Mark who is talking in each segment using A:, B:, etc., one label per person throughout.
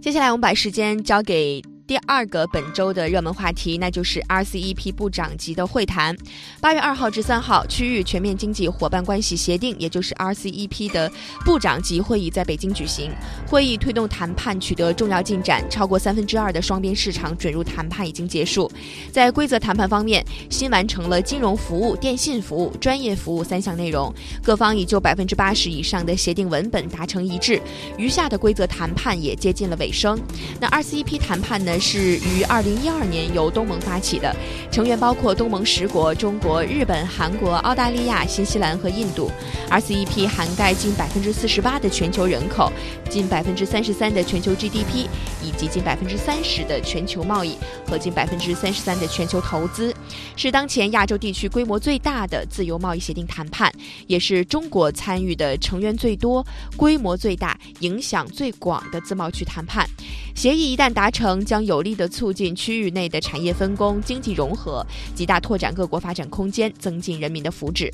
A: 接下来我们把时间交给。第二个本周的热门话题，那就是 RCEP 部长级的会谈。八月二号至三号，区域全面经济伙伴关系协定，也就是 RCEP 的部长级会议在北京举行。会议推动谈判取得重要进展，超过三分之二的双边市场准入谈判已经结束。在规则谈判方面，新完成了金融服务、电信服务、专业服务三项内容，各方已就百分之八十以上的协定文本达成一致。余下的规则谈判也接近了尾声。那 RCEP 谈判呢？是于二零一二年由东盟发起的，成员包括东盟十国：中国、日本、韩国、澳大利亚、新西兰和印度。RCEP 涵盖近百分之四十八的全球人口，近百分之三十三的全球 GDP，以及近百分之三十的全球贸易和近百分之三十三的全球投资，是当前亚洲地区规模最大的自由贸易协定谈判，也是中国参与的成员最多、规模最大、影响最广的自贸区谈判。协议一旦达成，将有力地促进区域内的产业分工、经济融合，极大拓展各国发展空间，增进人民的福祉。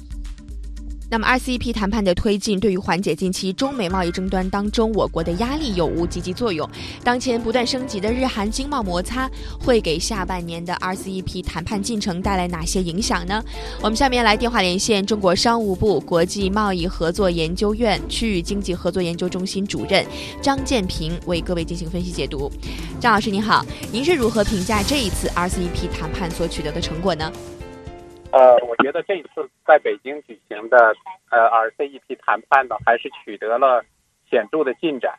A: 那么，RCEP 谈判的推进对于缓解近期中美贸易争端当中我国的压力有无积极作用？当前不断升级的日韩经贸摩擦会给下半年的 RCEP 谈判进程带来哪些影响呢？我们下面来电话连线中国商务部国际贸易合作研究院区域经济合作研究中心主任张建平，为各位进行分析解读。张老师您好，您是如何评价这一次 RCEP 谈判所取得的成果呢？
B: 呃，我觉得这一次在北京举行的呃 RCEP 谈判呢，还是取得了显著的进展。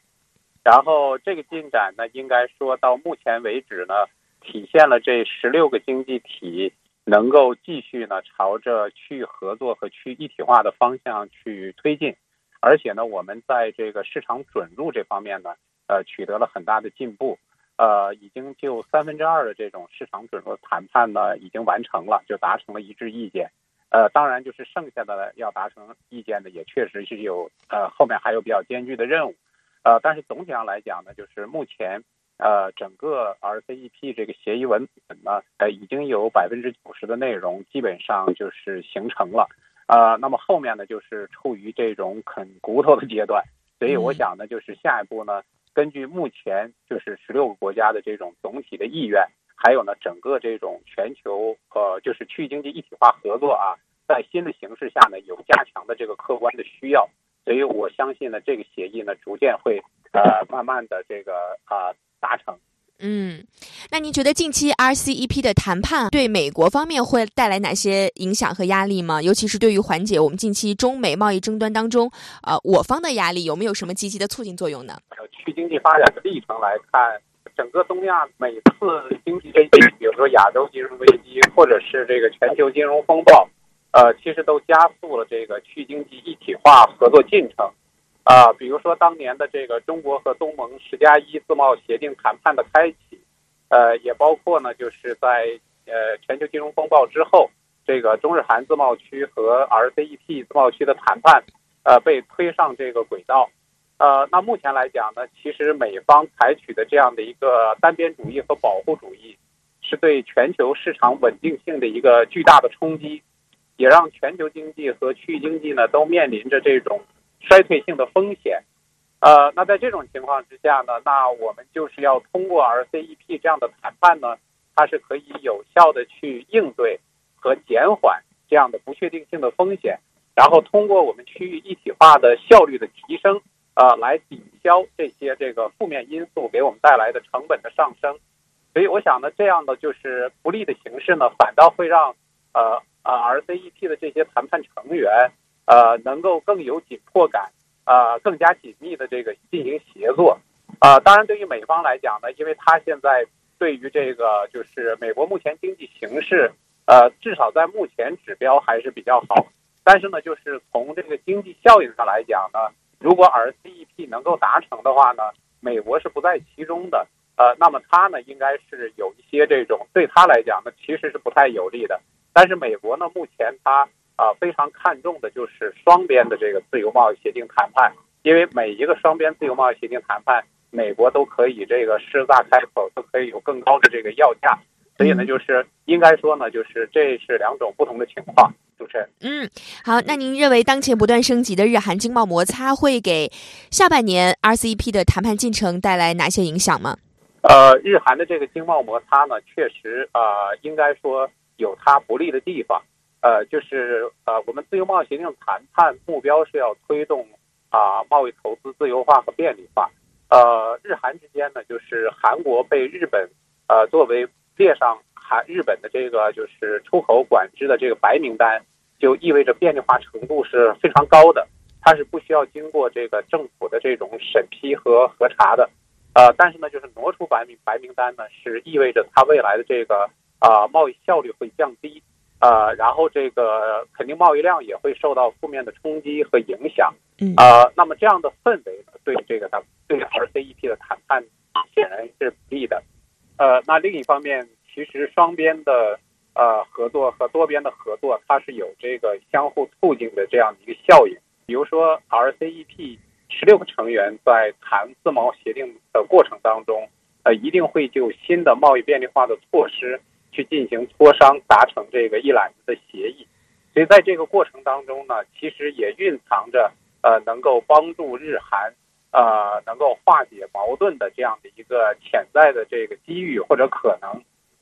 B: 然后这个进展呢，应该说到目前为止呢，体现了这十六个经济体能够继续呢朝着区域合作和区域一体化的方向去推进。而且呢，我们在这个市场准入这方面呢，呃，取得了很大的进步。呃，已经就三分之二的这种市场准入谈判呢，已经完成了，就达成了一致意见。呃，当然就是剩下的要达成意见的，也确实是有呃后面还有比较艰巨的任务。呃，但是总体上来讲呢，就是目前呃整个 RCEP 这个协议文本呢，呃已经有百分之九十的内容基本上就是形成了。呃，那么后面呢，就是处于这种啃骨头的阶段。所以我想呢，就是下一步呢。根据目前就是十六个国家的这种总体的意愿，还有呢整个这种全球呃就是区域经济一体化合作啊，在新的形势下呢有加强的这个客观的需要，所以我相信呢这个协议呢逐渐会呃慢慢的这个啊达成。
A: 嗯，那您觉得近期 RCEP 的谈判对美国方面会带来哪些影响和压力吗？尤其是对于缓解我们近期中美贸易争端当中呃我方的压力，有没有什么积极的促进作用呢？
B: 区经济发展的历程来看，整个东亚每次经济危机，比如说亚洲金融危机，或者是这个全球金融风暴，呃，其实都加速了这个区经济一体化合作进程。啊，比如说当年的这个中国和东盟十加一自贸协定谈判的开启，呃，也包括呢，就是在呃全球金融风暴之后，这个中日韩自贸区和 RCEP 自贸区的谈判，呃，被推上这个轨道。呃，那目前来讲呢，其实美方采取的这样的一个单边主义和保护主义，是对全球市场稳定性的一个巨大的冲击，也让全球经济和区域经济呢都面临着这种衰退性的风险。呃，那在这种情况之下呢，那我们就是要通过 RCEP 这样的谈判呢，它是可以有效的去应对和减缓这样的不确定性的风险，然后通过我们区域一体化的效率的提升。呃，来抵消这些这个负面因素给我们带来的成本的上升，所以我想呢，这样的就是不利的形式呢，反倒会让呃呃 RCEP 的这些谈判成员呃能够更有紧迫感，呃更加紧密的这个进行协作。啊，当然对于美方来讲呢，因为他现在对于这个就是美国目前经济形势，呃至少在目前指标还是比较好，但是呢，就是从这个经济效应上来讲呢。如果 RCEP 能够达成的话呢，美国是不在其中的，呃，那么它呢应该是有一些这种对他来讲呢其实是不太有利的。但是美国呢目前它啊非常看重的就是双边的这个自由贸易协定谈判，因为每一个双边自由贸易协定谈判，美国都可以这个狮子大开口，都可以有更高的这个要价。所以呢，就是应该说呢，就是这是两种不同的情况。主持人，
A: 嗯，好，那您认为当前不断升级的日韩经贸摩擦会给下半年 RCEP 的谈判进程带来哪些影响吗？
B: 呃，日韩的这个经贸摩擦呢，确实啊、呃应该说有它不利的地方。呃，就是呃，我们自由贸易协定谈判目标是要推动啊、贸易投资自由化和便利化。呃，日韩之间呢，就是韩国被日本呃作为列上韩日本的这个就是出口管制的这个白名单，就意味着便利化程度是非常高的，它是不需要经过这个政府的这种审批和核查的。呃，但是呢，就是挪出白名白名单呢，是意味着它未来的这个啊、贸易效率会降低，呃，然后这个肯定贸易量也会受到负面的冲击和影响。
A: 嗯
B: 呃，那么这样的氛围呢，对这个的对 RCEP 的谈判显然是不利的。呃，那另一方面，其实双边的呃合作和多边的合作，它是有这个相互促进的这样的一个效应。比如说 RCEP 十六个成员在谈自贸协定的过程当中，呃，一定会就新的贸易便利化的措施去进行磋商，达成这个一揽子的协议。所以在这个过程当中呢，其实也蕴藏着呃能够帮助日韩呃能够化解矛盾的这样的一个潜在的这个机遇或者可能。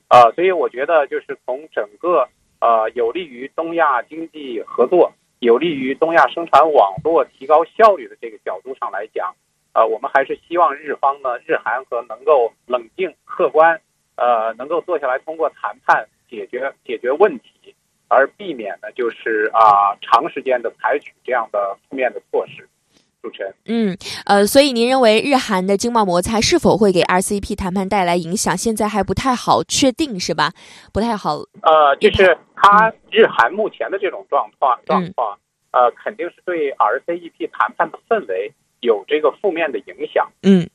B: 呃，所以我觉得就是从整个呃有利于东亚经济合作、有利于东亚生产网络提高效率的这个角度上来讲，呃，我们还是希望日方呢，日韩和能够冷静客观，呃，能够坐下来通过谈判解决解决问题，而避免呢就是啊、长时间的采取这样的负面的措施。主持人。
A: 嗯，呃，所以您认为日韩的经贸摩擦是否会给 RCEP 谈判带来影响？现在还不太好确定，是吧？不太好。
B: 呃，就是它日韩目前的这种状况状况，呃，肯定是对 RCEP 谈判的氛围有这个负面的影响
A: 嗯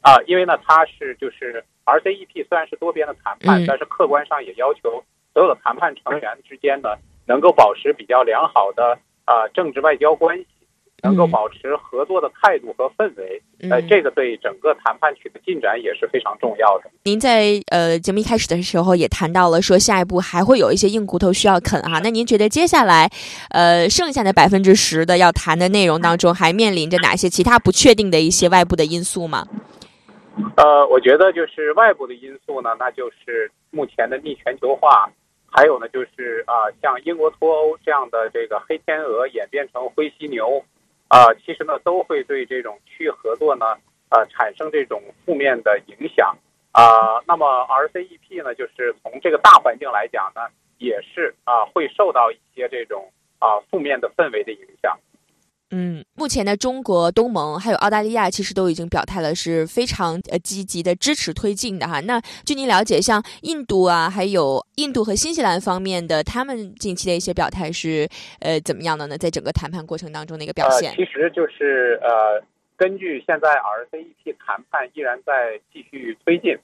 B: 啊、因为呢，它是就是 RCEP 虽然是多边的谈判，
A: 嗯
B: 但是客观上也要求所有的谈判成员之间呢，能够保持比较良好的呃政治外交关系，能够
A: 嗯
B: 保持合作的态度和氛围，呃，
A: 嗯，
B: 这个对整个谈判取得进展也是非常重要的。
A: 您在呃节目一开始的时候也谈到了，说下一步还会有一些硬骨头需要啃啊。那您觉得接下来，呃，剩下的百分之十的要谈的内容当中，还面临着哪些其他不确定的一些外部的因素吗？
B: 呃，我觉得就是外部的因素呢，那就是目前的逆全球化，还有呢就是啊、像英国脱欧这样的这个黑天鹅演变成灰犀牛，啊、其实呢都会对这种区域合作呢，呃，产生这种负面的影响啊、那么 RCEP 呢，就是从这个大环境来讲呢，也是啊、会受到一些这种啊、负面的氛围的影响。
A: 嗯，目前呢中国、东盟还有澳大利亚，其实都已经表态了，是非常呃积极的支持推进的哈。那据您了解，像印度啊，还有印度和新西兰方面的，他们近期的一些表态是呃怎么样的呢？在整个谈判过程当中的一个表现
B: 呃，？其实就是呃，根据现在 RCEP 谈判依然在继续推进，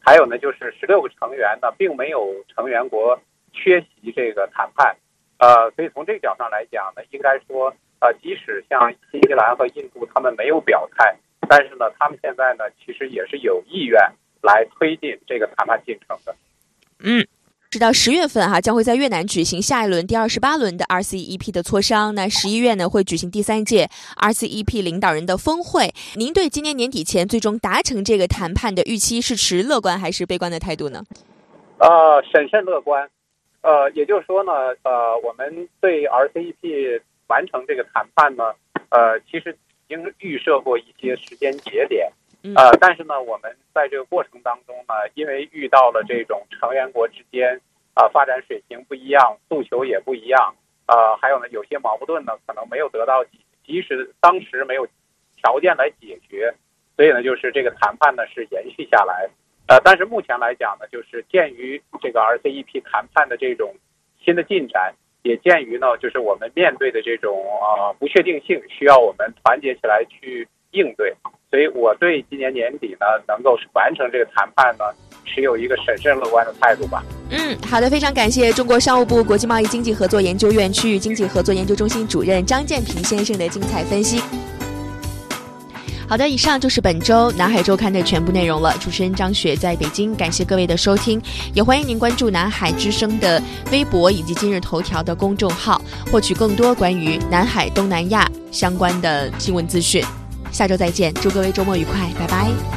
B: 还有呢，就是十六个成员呢，并没有成员国缺席这个谈判，呃，所以从这个角度上来讲呢，应该说，呃，即使像新西兰和印度他们没有表态，但是呢，他们现在呢，其实也是有意愿来推进这个谈判进程的。
A: 嗯。直到十月份哈、将会在越南举行下一轮第二十八轮的 RCEP 的磋商。那十一月呢，会举行第三届 RCEP 领导人的峰会。您对今年年底前最终达成这个谈判的预期是持乐观还是悲观的态度呢？
B: 呃，审慎乐观。呃，也就是说呢，呃，我们对 RCEP 完成这个谈判呢，呃，其实已经预设过一些时间节点。
A: 嗯
B: 呃，但是呢，我们在这个过程当中呢，因为遇到了这种成员国之间啊、发展水平不一样，诉求也不一样，呃，还有呢，有些矛盾呢可能没有得到及及时当时没有条件来解决，所以呢，就是这个谈判呢是延续下来。呃，但是目前来讲呢，就是鉴于这个 RCEP 谈判的这种新的进展，也鉴于呢，就是我们面对的这种呃不确定性，需要我们团结起来去应对。所以我对今年年底呢能够完成这个谈判呢，持有一个审慎乐观的态度吧。
A: 嗯，好的，非常感谢中国商务部国际贸易经济合作研究院区域经济合作研究中心主任张建平先生的精彩分析。好的，以上就是本周南海周刊的全部内容了。主持人张雪在北京，感谢各位的收听，也欢迎您关注南海之声的微博以及今日头条的公众号，获取更多关于南海、东南亚相关的新闻资讯。下周再见，祝各位周末愉快，拜拜。